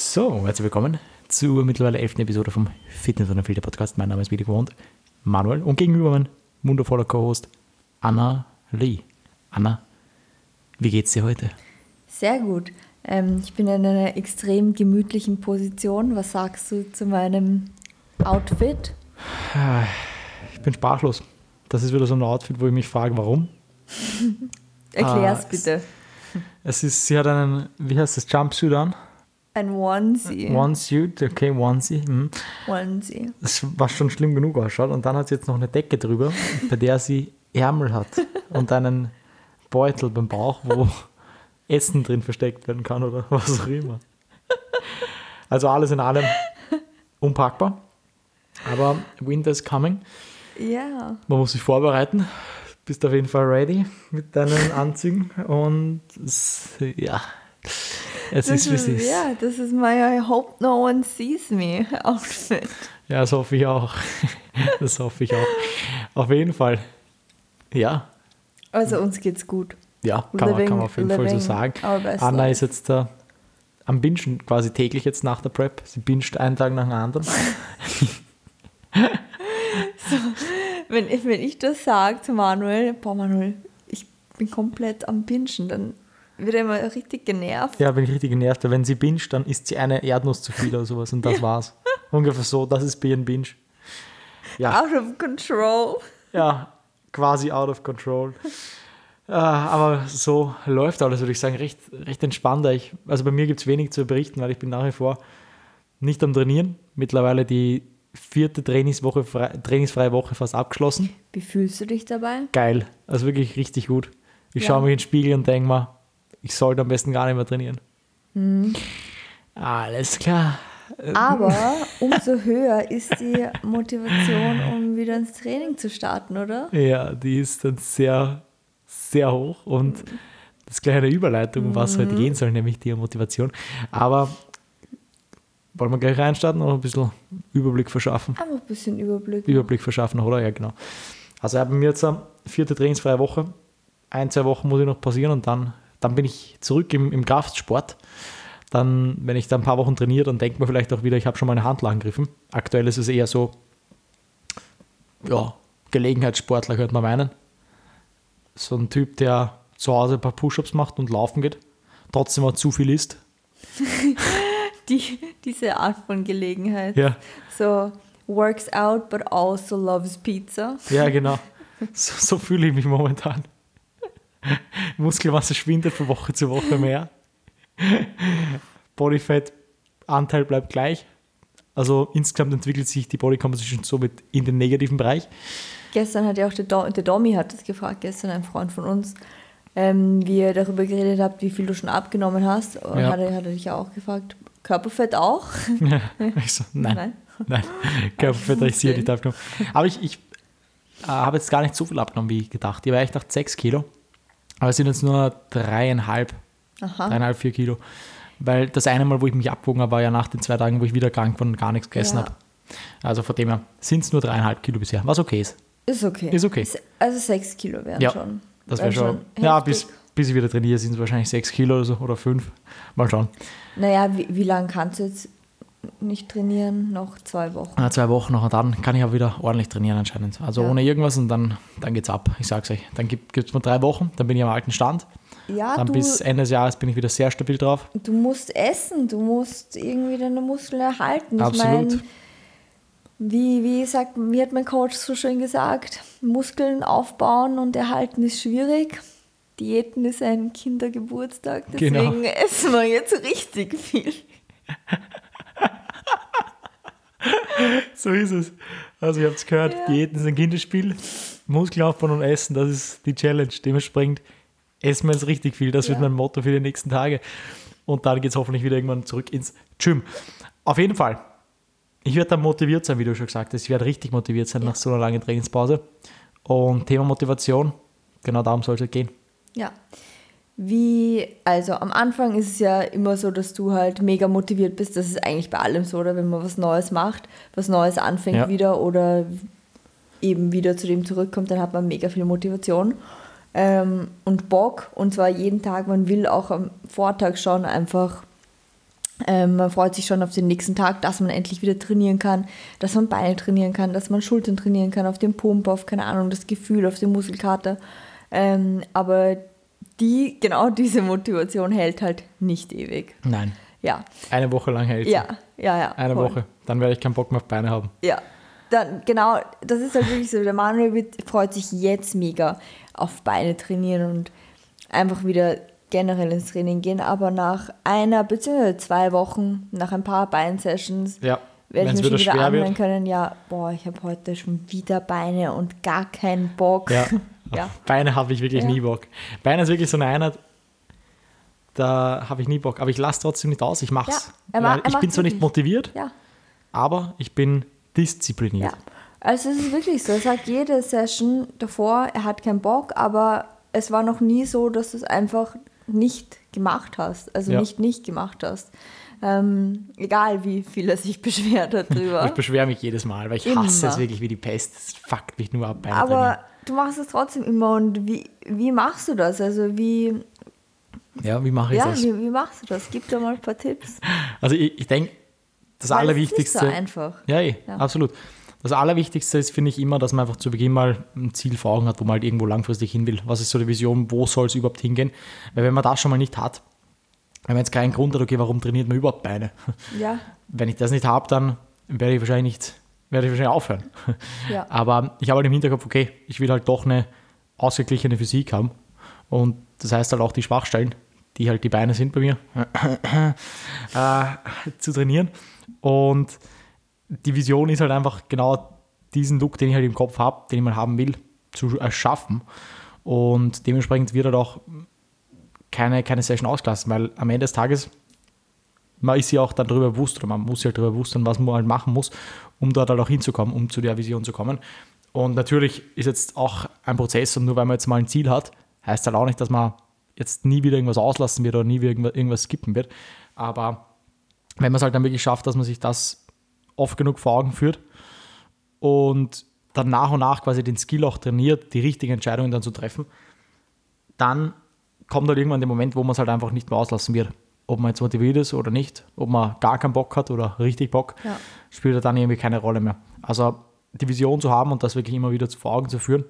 So, herzlich willkommen zur mittlerweile elften Episode vom Fitness und Filter Podcast. Mein Name ist wieder gewohnt Manuel und gegenüber mein wundervoller Co-Host Anna Lee. Anna, wie geht's dir heute? Sehr gut. Ähm, ich bin in einer extrem gemütlichen Position. Was sagst du zu meinem Outfit? Ich bin sprachlos. Das ist wieder so ein Outfit, wo ich mich frage, warum. Erklär's Ah, bitte. Es ist, sie hat einen, wie heißt das, Jumpsuit an? Ein Onesie. One-Suit, okay, Onesie. Mhm. Onesie. Das was schon schlimm genug ausschaut. Und dann hat sie jetzt noch eine Decke drüber, bei der sie Ärmel hat und einen Beutel beim Bauch, wo Essen drin versteckt werden kann oder was auch immer. Also alles in allem unpackbar. Aber Winter is coming. Ja. Man muss sich vorbereiten. Bist auf jeden Fall ready mit deinen Anzügen. Und ja, es Das ist, wie es ist, ja, das ist my I hope no one sees me Outfit. Ja, das hoffe ich auch. Das hoffe ich auch. Auf jeden Fall. Ja, Also uns geht's gut. ja kann, man, Living- kann man auf jeden Fall so sagen. Anna ist jetzt da am Bingen quasi täglich jetzt nach der Prep. Sie binscht einen Tag nach dem anderen. Wenn ich, wenn ich das sage zu Manuel, boah Manuel, ich bin komplett am Pinschen, dann wird er immer richtig genervt. Ja, bin ich richtig genervt, weil wenn sie binscht, dann isst sie eine Erdnuss zu viel oder sowas und das war's. Ungefähr so, das ist ihrem Binge. Ja, Out of control. ja, quasi out of control. Äh, aber so läuft alles, würde ich sagen, recht, recht entspannt. Ich, also bei mir gibt es wenig zu berichten, weil ich bin nach wie vor nicht am Trainieren. Mittlerweile die vierte Trainingswoche, frei, trainingsfreie Woche fast abgeschlossen. Wie fühlst du dich dabei? Geil, also wirklich richtig gut. Ich Ja. schaue mich in den Spiegel und denke mir, ich sollte am besten gar nicht mehr trainieren. Mhm. Alles klar. Aber umso höher ist die Motivation, um wieder ins Training zu starten, oder? Ja, die ist dann sehr, sehr hoch und das ist gleich eine Überleitung, um was heute gehen soll, nämlich die Motivation. Aber wollen wir gleich reinstarten oder ein bisschen Überblick verschaffen? Einfach ein bisschen Überblick. Überblick verschaffen, oder? Ja, genau. Also ich habe mir jetzt eine vierte trainingsfreie Woche. Ein, zwei Wochen muss ich noch pausieren und dann, dann bin ich zurück im, im Kraftsport. Dann, wenn ich da ein paar Wochen trainiere, dann denkt man vielleicht auch wieder, ich habe schon meine Handel gegriffen. Aktuell ist es eher so, ja, Gelegenheitssportler könnte man meinen. So ein Typ, der zu Hause ein paar Push-Ups macht und laufen geht, trotzdem auch zu viel isst. Die, diese Art von Gelegenheit. Ja, So, works out, but also loves pizza. ja genau. So, so fühle ich mich momentan. Muskelmasse schwindet von Woche zu Woche mehr. Bodyfat-Anteil bleibt gleich. Also insgesamt entwickelt sich die Body Composition somit in den negativen Bereich. Gestern hat ja auch der, Do der Domi hat das gefragt, gestern ein Freund von uns, ähm, wie ihr darüber geredet habt, wie viel du schon abgenommen hast. Und Ja. hat, er, hat er dich ja auch gefragt, Körperfett auch? Ich so, nein, nein, Nein. Körperfett habe ich sicher nicht abgenommen. Aber ich, ich äh, habe jetzt gar nicht so viel abgenommen, wie gedacht. Ich habe echt gedacht 6 Kilo. Aber es sind jetzt nur dreieinhalb, Aha. dreieinhalb, vier Kilo. Weil das eine Mal, wo ich mich abgewogen habe, war ja nach den zwei Tagen, wo ich wieder krank war und gar nichts gegessen Ja. habe. Also von dem her sind es nur dreieinhalb Kilo bisher, was okay ist. Ist okay. Ist okay. Also sechs Kilo wären Ja, schon. Das wäre wären schon. Ja, bis, bis ich wieder trainiere, sind es wahrscheinlich sechs Kilo oder so oder fünf. Mal schauen. Naja, wie, wie lange kannst du jetzt nicht trainieren? Noch zwei Wochen. Na, zwei Wochen noch und dann kann ich auch wieder ordentlich trainieren anscheinend. Also Ja. ohne irgendwas und dann, dann geht's ab. Ich sag's euch. Dann gibt es mal drei Wochen, dann bin ich am alten Stand. Ja, Dann du, bis Ende des Jahres bin ich wieder sehr stabil drauf. du musst essen, du musst irgendwie deine Muskeln erhalten. Ich Absolut. mein, wie, wie, sagt, wie hat mein Coach so schön gesagt, Muskeln aufbauen und erhalten ist schwierig. Diäten ist ein Kindergeburtstag, Genau. deswegen essen wir jetzt richtig viel. So ist es. Also ihr habt es gehört, Ja. Diäten ist ein Kinderspiel. Muskelaufbau und Essen, das ist die Challenge. Dementsprechend essen wir jetzt richtig viel. Das wird Ja. mein Motto für die nächsten Tage. Und dann geht es hoffentlich wieder irgendwann zurück ins Gym. Auf jeden Fall. Ich werde dann motiviert sein, wie du schon gesagt hast. Ich werde richtig motiviert sein Ja. nach so einer langen Trainingspause. Und Thema Motivation, genau darum soll es halt gehen. Ja. Wie, also am Anfang ist es ja immer so, dass du halt mega motiviert bist. Das ist eigentlich bei allem so, oder wenn man was Neues macht, was Neues anfängt Ja. wieder oder eben wieder zu dem zurückkommt, dann hat man mega viel Motivation ähm, und Bock. Und zwar jeden Tag, man will auch am Vortag schon einfach Ähm, man freut sich schon auf den nächsten Tag, dass man endlich wieder trainieren kann, dass man Beine trainieren kann, dass man Schultern trainieren kann, auf den Pump, auf keine Ahnung, das Gefühl, auf den Muskelkater. Ähm, aber die, genau diese Motivation hält halt nicht ewig. Nein. Ja. Eine Woche lang hält sie. Ja, ja, ja. Eine voll. Woche. Dann werde ich keinen Bock mehr auf Beine haben. Ja, dann genau, das ist halt wirklich so. Der Manuel wird, freut sich jetzt mega auf Beine trainieren und einfach wieder generell ins Training gehen. Aber nach einer bzw. zwei Wochen, nach ein paar Beinsessions, Ja. werde Wenn's ich mir schon wieder wird. können, ja, boah, ich habe heute schon wieder Beine und gar keinen Bock. Ja. Ja. Beine habe ich wirklich Ja. nie Bock. Beine ist wirklich so eine Einheit, da habe ich nie Bock. Aber ich lasse trotzdem nicht aus. Ich mache es. Ja, ich bin zwar nicht motiviert, ja. aber ich bin diszipliniert. Ja, also es ist wirklich so. Er sagt jede Session davor, er hat keinen Bock, aber es war noch nie so, dass du es einfach nicht gemacht hast. Also nicht nicht gemacht hast. Ähm, egal wie viel er sich beschwert hat Ich beschwere mich jedes Mal, weil ich Immer. hasse es wirklich wie die Pest. Es fuckt mich nur ab. Beine aber. Du machst es trotzdem immer und wie, wie machst du das? Also wie, Ja, wie mache ich ja, das? wie, wie machst du das? Gib dir mal ein paar Tipps. Also ich, ich denke, das Weil ist Allerwichtigste. nicht so einfach. Ja, eh, Ja. absolut. Das Allerwichtigste ist, finde ich, immer, dass man einfach zu Beginn mal ein Ziel vor Augen hat, wo man halt irgendwo langfristig hin will. Was ist so die Vision, wo soll es überhaupt hingehen? Weil wenn man das schon mal nicht hat, wenn man jetzt keinen Grund hat, okay, warum trainiert man überhaupt Beine? Ja, Wenn ich das nicht habe, dann werde ich wahrscheinlich nicht, werde ich wahrscheinlich aufhören. Ja. Aber ich habe halt im Hinterkopf, okay, ich will halt doch eine ausgeglichene Physik haben. Und das heißt halt auch die Schwachstellen, die halt die Beine sind bei mir, äh, zu trainieren. Und die Vision ist halt einfach genau diesen Look, den ich halt im Kopf habe, den ich mal haben will, zu erschaffen. Und dementsprechend wird halt auch keine, keine Session ausgelassen, weil am Ende des Tages, man ist ja auch dann darüber bewusst oder man muss halt darüber bewusst sein, was man halt machen muss, um dort halt auch hinzukommen, um zu der Vision zu kommen. Und natürlich ist jetzt auch ein Prozess und nur weil man jetzt mal ein Ziel hat, heißt halt auch nicht, dass man jetzt nie wieder irgendwas auslassen wird oder nie wieder irgendwas skippen wird. Aber wenn man es halt dann wirklich schafft, dass man sich das oft genug vor Augen führt und dann nach und nach quasi den Skill auch trainiert, die richtigen Entscheidungen dann zu treffen, dann kommt halt irgendwann der Moment, wo man es halt einfach nicht mehr auslassen wird. Ob man jetzt motiviert ist oder nicht, ob man gar keinen Bock hat oder richtig Bock, Ja. spielt halt dann irgendwie keine Rolle mehr. Also die Vision zu haben und das wirklich immer wieder vor Augen zu führen,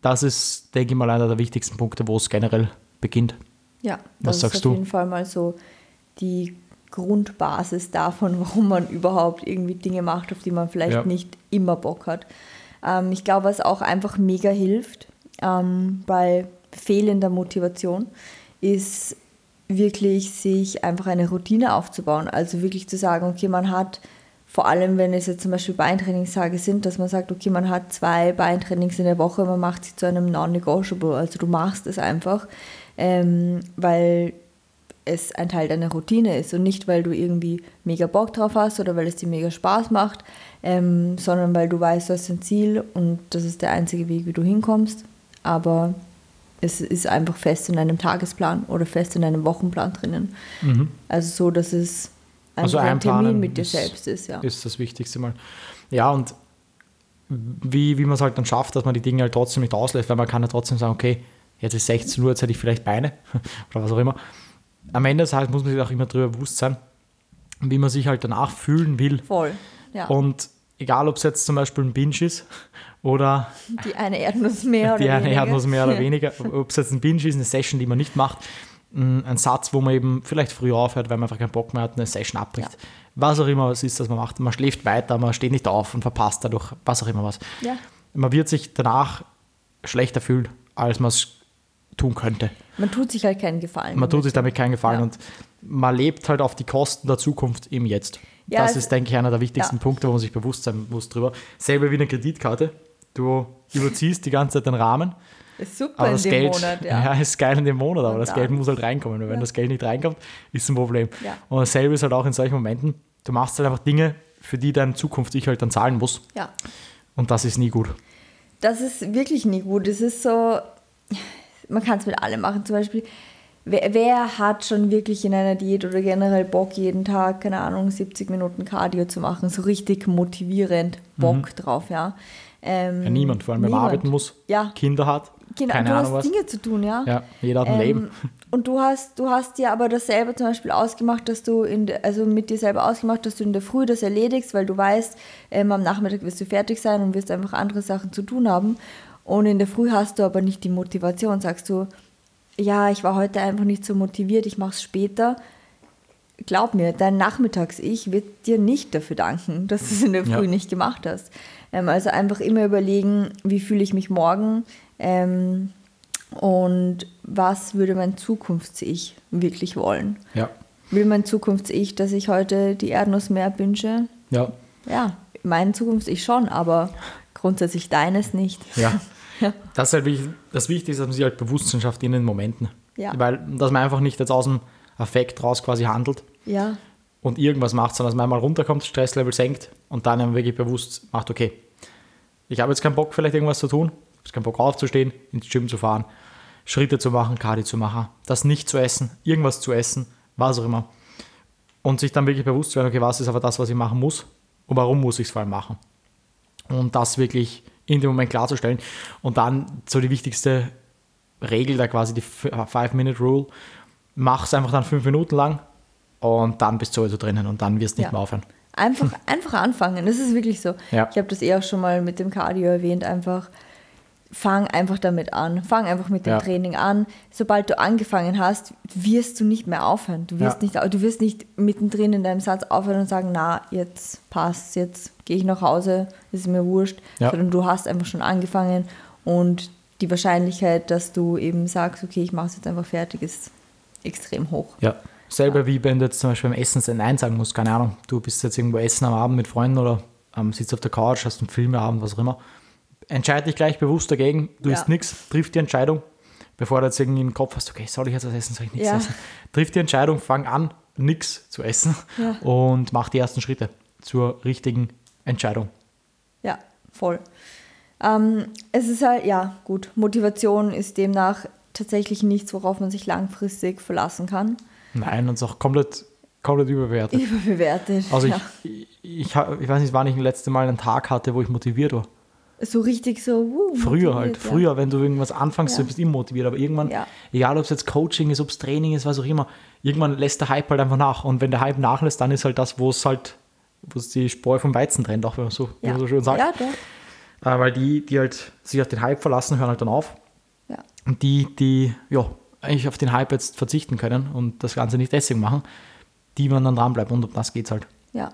das ist, denke ich mal, einer der wichtigsten Punkte, wo es generell beginnt. Ja, Was das sagst ist auf du? jeden Fall mal so die Grundbasis davon, warum man überhaupt irgendwie Dinge macht, auf die man vielleicht Ja. nicht immer Bock hat. Ähm, ich glaube, was auch einfach mega hilft ähm, bei fehlender Motivation, ist wirklich sich einfach eine Routine aufzubauen. Also wirklich zu sagen, okay, man hat, vor allem wenn es jetzt zum Beispiel Beintrainingstage sind, dass man sagt, okay, man hat zwei Beintrainings in der Woche, man macht sie zu einem Non-Negotiable. Also du machst es einfach, ähm, weil es ein Teil deiner Routine ist und nicht, weil du irgendwie mega Bock drauf hast oder weil es dir mega Spaß macht, ähm, sondern weil du weißt, du hast ein Ziel und das ist der einzige Weg, wie du hinkommst. Aber es ist einfach fest in einem Tagesplan oder fest in einem Wochenplan drinnen. Also so, dass es Also einfach ein Termin mit dir ist- selbst ist. Ja. ist das Wichtigste mal. Ja, und wie, wie man es halt dann schafft, dass man die Dinge halt trotzdem nicht auslässt, weil man kann ja trotzdem sagen, okay, jetzt ist 16 Uhr, jetzt hätte ich vielleicht Beine oder was auch immer. Am Ende des Tages muss man sich auch immer darüber bewusst sein, wie man sich halt danach fühlen will. Voll. Ja. Und egal, ob es jetzt zum Beispiel ein Binge ist oder die eine Erdnuss mehr oder die eine weniger. Erdnuss mehr oder weniger, ob es jetzt ein Binge ist, eine Session, die man nicht macht, ein ein Satz, wo man eben vielleicht früher aufhört, weil man einfach keinen Bock mehr hat, eine Session abbricht. Ja. Was auch immer es ist, das man macht. Man schläft weiter, man steht nicht auf und verpasst dadurch, was auch immer was. Ja. Man wird sich danach schlechter fühlen, als man es tun könnte. Man tut sich halt keinen Gefallen. Man tut sich damit keinen Gefallen Ja. und man lebt halt auf die Kosten der Zukunft im Jetzt. Ja, das ist, denke ich, einer der wichtigsten ja. Punkte, wo man sich bewusst sein muss drüber. Selber wie eine Kreditkarte. Du überziehst die ganze Zeit den Rahmen, ist super aber in das dem Geld Monat, ja. ja. ist geil in dem Monat, aber Und das dann- Geld muss halt reinkommen. Und wenn das Geld nicht reinkommt, ist ein Problem. Und dasselbe ist halt auch in solchen Momenten. Du machst halt einfach Dinge, für die deine Zukunft ich halt dann zahlen muss. ja. Und das ist nie gut. Das ist wirklich nie gut. Es ist so, man kann es mit allem machen. Zum Beispiel, wer, wer hat schon wirklich in einer Diät oder generell Bock, jeden Tag, keine Ahnung, 70 Minuten Cardio zu machen? So richtig motivierend Bock drauf, ja. Ähm, Ja, niemand, vor allem wenn man arbeiten muss, Ja. Kinder hat, Genau, keine du Ahnung hast was. Dinge zu tun, ja. Ja, jeder hat ein Leben. Ähm, und du hast, du hast dir aber das selber zum Beispiel ausgemacht, dass du in der, also mit dir selber ausgemacht, dass du in der Früh das erledigst, weil du weißt, ähm, am Nachmittag wirst du fertig sein und wirst einfach andere Sachen zu tun haben. Und in der Früh hast du aber nicht die Motivation, sagst du, ja, ich war heute einfach nicht so motiviert, ich mache es später. Glaub mir, dein Nachmittags-Ich wird dir nicht dafür danken, dass du es in der Früh Ja. nicht gemacht hast. Ähm, also einfach immer überlegen, wie fühle ich mich morgen ähm, und was würde mein Zukunfts-Ich wirklich wollen. Ja, Will mein Zukunfts-Ich, dass ich heute die Erdnuss mehr bünsche? ja, Ja, mein Zukunfts-Ich schon, aber grundsätzlich deines nicht. ja. Ja. Das ist halt wichtig, das Wichtigste, ist, dass man sich halt Bewusstsein schafft in den Momenten. Ja. Weil, dass man einfach nicht jetzt aus dem Affekt raus quasi handelt Ja, und irgendwas macht, sondern dass man einmal runterkommt, Stresslevel senkt und dann eben wirklich bewusst macht, okay, ich habe jetzt keinen Bock, vielleicht irgendwas zu tun, ich habe keinen Bock aufzustehen, ins Gym zu fahren, Schritte zu machen, Cardio zu machen, das nicht zu essen, irgendwas zu essen, was auch immer. Und sich dann wirklich bewusst zu werden, okay, was ist aber das, was ich machen muss und warum muss ich es vor allem machen. Und das wirklich in dem Moment klarzustellen. Und dann so die wichtigste Regel, da quasi die Five-Minute-Rule, mach es einfach dann fünf Minuten lang und dann bist du sowieso drinnen und dann wirst du nicht Ja. mehr aufhören. einfach, einfach anfangen. Das ist wirklich so. Ja. Ich habe das eh auch schon mal mit dem Cardio erwähnt. Einfach fang einfach damit an. Fang einfach mit dem Ja. Training an. Sobald du angefangen hast, wirst du nicht mehr aufhören. Du wirst, Ja. nicht, du wirst nicht mittendrin in deinem Satz aufhören und sagen, na, jetzt passt, jetzt gehe ich nach Hause, ist mir wurscht. Ja. Sondern du hast einfach schon angefangen und die Wahrscheinlichkeit, dass du eben sagst, okay, ich mache es jetzt einfach fertig, ist extrem hoch. Ja. Selber wie wenn du jetzt zum Beispiel beim Essen ein Nein sagen musst, keine Ahnung, du bist jetzt irgendwo essen am Abend mit Freunden oder ähm, sitzt auf der Couch, hast einen Filmeabend, was auch immer. Entscheide dich gleich bewusst dagegen, du Ja. isst nichts, triff die Entscheidung, bevor du jetzt irgendwie im Kopf hast, okay, soll ich jetzt was essen, soll ich nichts Ja. essen. Triff die Entscheidung, fang an, nichts zu essen Ja. und mach die ersten Schritte zur richtigen Entscheidung. Ja, voll. Ähm, es ist halt, ja, gut, Motivation ist demnach tatsächlich nichts, worauf man sich langfristig verlassen kann. Nein, und es ist auch komplett, komplett überbewertet. Überbewertet. Also ich, ich, ha- ich weiß nicht, wann ich das letzte Mal einen Tag hatte, wo ich motiviert war. So richtig so, uh, Früher halt. ja. Früher, wenn du irgendwas anfängst, Ja. du bist immer motiviert. Aber irgendwann, Ja. egal ob es jetzt Coaching ist, ob es Training ist, was auch immer, irgendwann lässt der Hype halt einfach nach. Und wenn der Hype nachlässt, dann ist halt das, wo es halt, wo es die Spreu vom Weizen trennt, auch wenn man so, wie Ja. man so schön sagt. Ja. Äh, weil die, die halt sich auf den Hype verlassen, hören halt dann auf. Ja. Und die, die ja, eigentlich auf den Hype jetzt verzichten können und das Ganze nicht deswegen machen, die man dann dranbleiben. Und um das geht es halt. ja.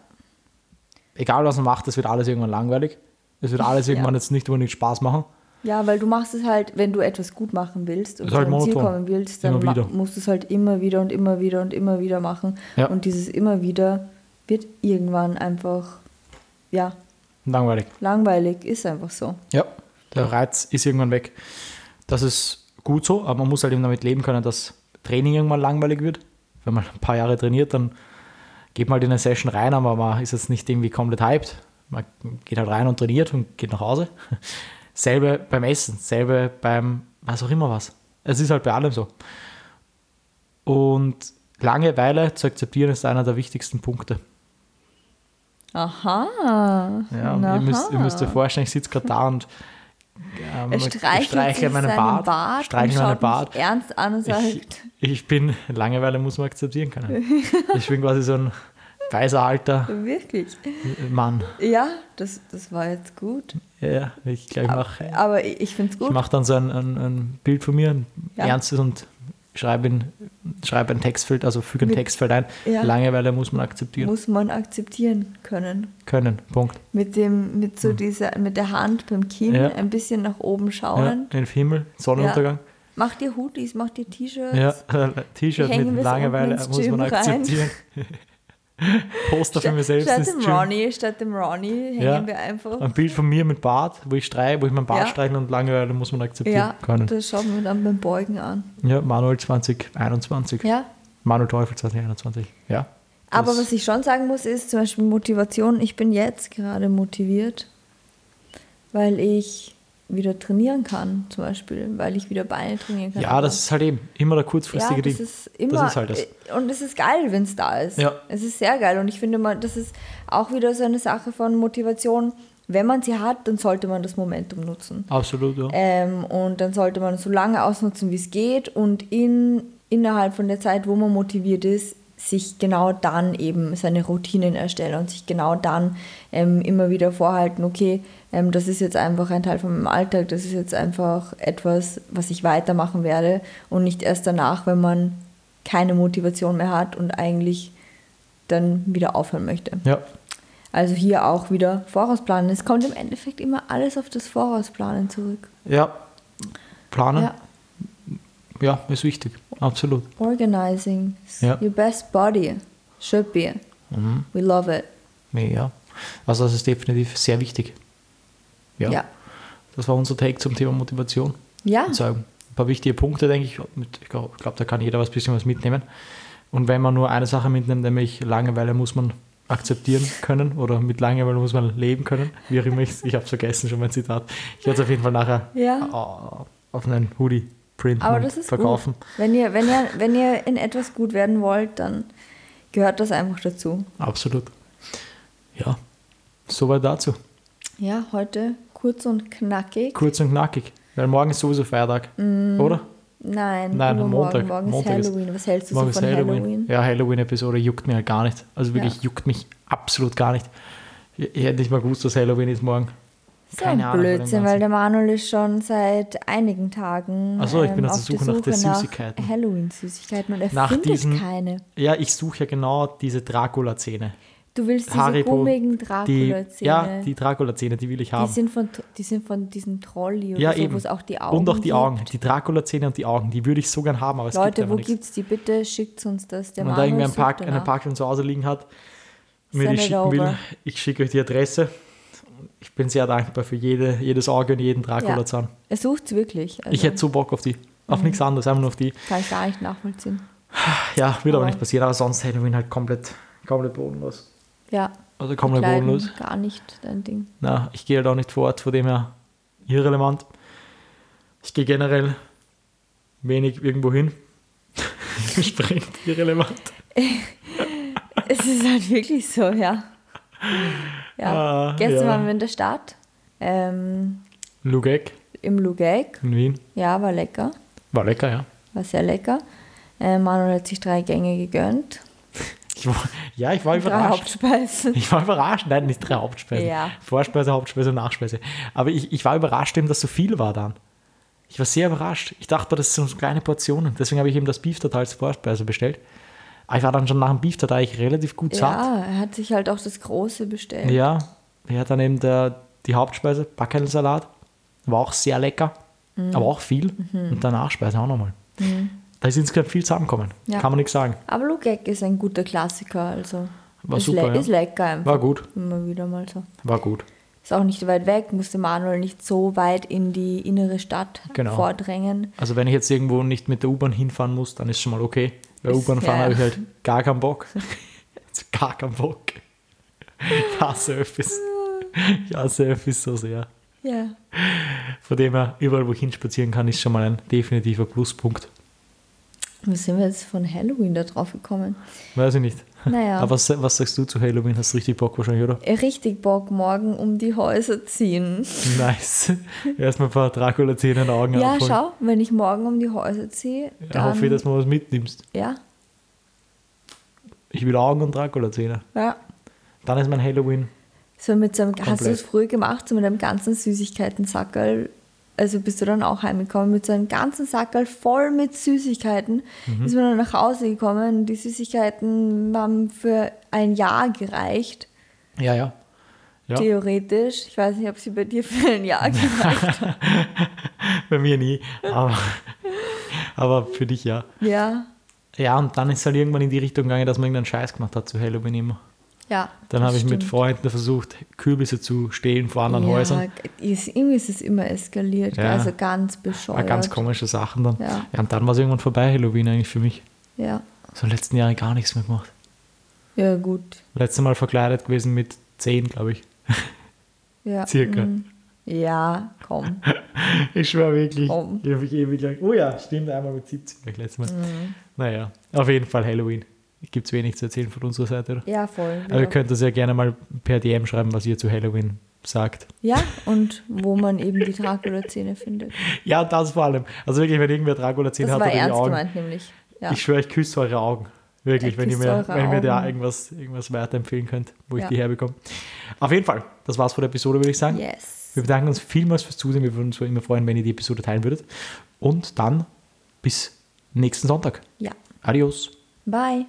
Egal was man macht, es wird alles irgendwann langweilig. Es wird alles Ja. irgendwann jetzt nicht unbedingt Spaß machen. Ja, weil du machst es halt, wenn du etwas gut machen willst und halt einem Ziel kommen willst, dann musst du es halt immer wieder und immer wieder und immer wieder machen. Ja. Und dieses immer wieder wird irgendwann einfach, ja, Langweilig. langweilig, ist einfach so. Ja, der Reiz ist irgendwann weg. Das ist gut so, aber man muss halt eben damit leben können, dass Training irgendwann langweilig wird. Wenn man ein paar Jahre trainiert, dann geht man halt in eine Session rein, aber man ist jetzt nicht irgendwie komplett hyped. Man geht halt rein und trainiert und geht nach Hause. Selbe beim Essen, selbe beim was auch immer was. Es ist halt bei allem so. Und Langeweile zu akzeptieren ist einer der wichtigsten Punkte. Aha. Ja, Aha. ihr müsst, ihr müsst euch vorstellen, ich sitze gerade da und ähm, Er sich meinen Bart, Bart, streichle und meinen Bart. ernst an und Ich, sagt, ich bin, Langeweile muss man akzeptieren können. Ich bin quasi so ein weiser alter wirklich. Mann. Ja, das, das war jetzt gut. Ja, ich glaube, ich mache Aber ich finde es ich gut. mach dann so ein, ein, ein Bild von mir, ein Ja. ernstes und schreibe, in, schreibe ein Textfeld, also füge ein Textfeld ein. Ja. Langeweile muss man akzeptieren Muss man akzeptieren können. können. Punkt. Mit dem, mit so dieser, mit der Hand beim Kinn Hm. Ja. ein bisschen nach oben Ja, schauen. den Himmel, Sonnenuntergang. Mach dir Hoodies, mach dir T-Shirts. Ja, T-Shirt mit Langeweile muss man akzeptieren. Poster für mich selbst statt dem. Ronny, statt dem Ronny hängen Ja. wir einfach. Ein Bild von mir mit Bart, wo ich streich, wo ich meinen Bart Ja. streichle und Langeweile muss man akzeptieren Ja, können. das schauen wir dann beim Beugen an. Ja, Manuel 2021. Ja. Manuel Teufel 2021. Ja. Aber was ich schon sagen muss, ist zum Beispiel Motivation. Ich bin jetzt gerade motiviert, weil ich wieder trainieren kann, zum Beispiel, weil ich wieder Beine trainieren kann. Ja, das ist halt eben immer der kurzfristige ja, das Ding. ist immer ist halt das. und es ist geil, wenn es da ist. Ja. Es ist sehr geil und ich finde mal, das ist auch wieder so eine Sache von Motivation. wenn man sie hat, dann sollte man das Momentum nutzen. Absolut, ja. Ähm, und dann sollte man so lange ausnutzen, wie es geht und in, innerhalb von der Zeit, wo man motiviert ist, sich genau dann eben seine Routinen erstellen und sich genau dann ähm, immer wieder vorhalten, okay, ähm, das ist jetzt einfach ein Teil von meinem Alltag, das ist jetzt einfach etwas, was ich weitermachen werde und nicht erst danach, wenn man keine Motivation mehr hat und eigentlich dann wieder aufhören möchte. Ja, Also hier auch wieder Vorausplanen. Es kommt im Endeffekt immer alles auf das Vorausplanen zurück. ja. Planen, Ja. ja, ist wichtig. Absolut. Organizing. Ja. Your best body. Should be. Mhm. We love it. Ja. Also das ist definitiv sehr wichtig. Ja. Ja. Das war unser Take zum Thema Motivation. Ja. Sagen, ein paar wichtige Punkte, denke ich. Ich glaube, glaub, da kann jeder was bisschen was mitnehmen. Und wenn man nur eine Sache mitnimmt, nämlich Langeweile muss man akzeptieren können oder mit Langeweile muss man leben können. Wie auch immer ich Ich habe es vergessen, schon mein Zitat. Ich werde es auf jeden Fall nachher Ja. auf einen Hoodie printen Aber das ist verkaufen. gut. Wenn ihr, wenn, ihr, wenn ihr in etwas gut werden wollt, dann gehört das einfach dazu. Absolut. Ja, soweit dazu. Ja, heute kurz und knackig. Kurz und knackig. Weil morgen ist sowieso Feiertag, oder? Nein, Nein, übermorgen. Montag. Morgen Montag ist Halloween. Was hältst du Morgen so ist von Halloween. Halloween? Ja, Halloween-Episode juckt mir halt gar nicht. Also wirklich Ja. juckt mich absolut gar nicht. Ich, ich hätte nicht mal gewusst, dass Halloween ist morgen. So dem Blödsinn, weil der Manuel ist schon seit einigen Tagen Ach so, ich bin ähm, auf der Suche nach der Süßigkeiten. Halloween-Süßigkeiten und er Nach findet diesen- keine. Ja, ich suche ja genau diese Dracula-Zähne. Du willst diese Haribo, gummigen Die, Dracula-Zähne. ja, die Dracula-Zähne, die will ich die, haben. sind von, die sind von diesem Trolli oder ja, so, eben. wo es auch die Augen und auch die gibt. Augen. Die Dracula-Zähne und die Augen, die würde ich so gern haben, aber es gibt Leute, einfach wo nichts. gibt's die? Bitte schickt uns das. Der Wenn man da irgendwie einen Park, einen. Park schon zu Hause liegen hat, mir die schicken will, ich schicke euch die Adresse. Ich bin sehr dankbar für jede, jedes Auge und jeden Dracula-Zahn. Er sucht's wirklich. Also, Ich hätte so Bock auf die. Auf Mhm. nichts anderes, einfach nur auf die. Kann ich gar nicht nachvollziehen. Ja, wird aber Aber- nicht passieren, aber sonst Halloween halt komplett, komplett bodenlos. Ja, Also komplett bodenlos. gar nicht dein Ding. Na, ich gehe halt auch nicht fort, von dem her irrelevant. Ich gehe generell wenig irgendwo hin. Sprengt irrelevant. es ist halt wirklich so, ja. Ja. Ah, Gestern ja. waren wir in der Stadt, ähm, Lugek im Lugeg. in Wien. Ja, war lecker. War lecker, ja. War sehr lecker. Äh, Manuel hat sich drei Gänge gegönnt. Ich war, ja, ich war Drei überrascht. Hauptspeisen. Ich war überrascht. Nein, nicht drei Hauptspeisen. Ja. Vorspeise, Hauptspeise, Nachspeise. Aber ich, ich war überrascht, eben, dass so viel war dann. Ich war sehr überrascht. Ich dachte, das sind so kleine Portionen. Deswegen habe ich eben das Beef Total als Vorspeise bestellt. Aber ich war dann schon nach dem Beef Total relativ gut satt. Ja, er hat sich halt auch das Große bestellt. Ja, er hat dann eben der, die Hauptspeise, Backelsalat. War auch sehr lecker, Mhm. aber auch viel. Und der Nachspeise auch nochmal. Da ist insgesamt viel zusammengekommen. Ja. Kann man nichts sagen. Aber Lugeg ist ein guter Klassiker, also War ist, super, le ja. ist lecker einfach. War gut. Immer wieder mal so. War gut. Ist auch nicht weit weg, musste Manuel nicht so weit in die innere Stadt Genau. vordrängen. Also wenn ich jetzt irgendwo nicht mit der U-Bahn hinfahren muss, dann ist schon mal okay. Bei Ist- U-Bahn fahren ja. habe ich halt gar keinen Bock. Gar keinen Bock. Ich hasse Öffis. Ich hasse Öffis so sehr. Ja. Von dem her, überall wo ich hinspazieren kann, ist schon mal ein definitiver Pluspunkt. Wie sind wir jetzt von Halloween da drauf gekommen? Weiß ich nicht. Naja. Aber was, was sagst du zu Halloween? Hast du richtig Bock wahrscheinlich, oder? Richtig Bock, morgen um die Häuser ziehen. Nice. Erstmal ein paar Dracula-Zähne in den Augen Ja, abholen. schau, wenn ich morgen um die Häuser ziehe, Ich dann... hoffe, dass du was mitnimmst. ja, Ich will Augen und Dracula-Zähne. ja. Dann ist mein Halloween. So mit so einem, hast du es früher gemacht, so mit einem ganzen Süßigkeiten-Sackerl? Also bist du dann auch heimgekommen mit so einem ganzen Sackerl voll mit Süßigkeiten. Mhm. Ist man dann nach Hause gekommen. Die Süßigkeiten haben für ein Jahr gereicht, Ja, ja. Ja, theoretisch. Ich weiß nicht, ob sie bei dir für ein Jahr gereicht haben. bei mir nie. Aber, aber für dich ja. Ja, Ja, und dann ist es halt irgendwann in die Richtung gegangen, dass man irgendeinen Scheiß gemacht hat zu Halloween immer. Ja. Dann habe ich mit stimmt. Freunden versucht, Kürbisse zu stehlen vor anderen ja, Häusern. Ist, irgendwie ist es immer eskaliert, Ja. also ganz bescheuert. ganz komische Sachen dann. Ja. ja, und dann war es irgendwann vorbei, Halloween eigentlich für mich. Ja, So in den letzten Jahren gar nichts mehr gemacht. ja gut. Letztes Mal verkleidet gewesen mit 10, glaube ich. Ja. Circa. mm. Ja, komm. Ich schwöre wirklich. Warum? Ich habe mich ewig lang. Oh ja, stimmt, einmal mit 17 war ich letztes Mal. Mhm. Naja, auf jeden Fall Halloween. Gibt es wenig zu erzählen von unserer Seite, oder? Ja, voll. Aber ihr Ja. könnt uns ja gerne mal per DM schreiben, was ihr zu Halloween sagt. Ja, und wo man eben die Dracula-Zähne findet. Ja, das vor allem. Also wirklich, wenn irgendwer Dracula-Zähne Das hat war oder die ernst Augen. gemeint, nämlich. Ja. Ich schwöre, ich küsse eure Augen. Wirklich, wenn ihr mir, wenn ihr mir da irgendwas, irgendwas weiterempfehlen könnt, wo ich Ja. die herbekomme. Auf jeden Fall, das war's von der Episode, würde ich sagen. Yes. Wir bedanken uns vielmals fürs Zusehen. Wir würden uns immer freuen, wenn ihr die Episode teilen würdet. Und dann bis nächsten Sonntag. Ja. Adios. Bye.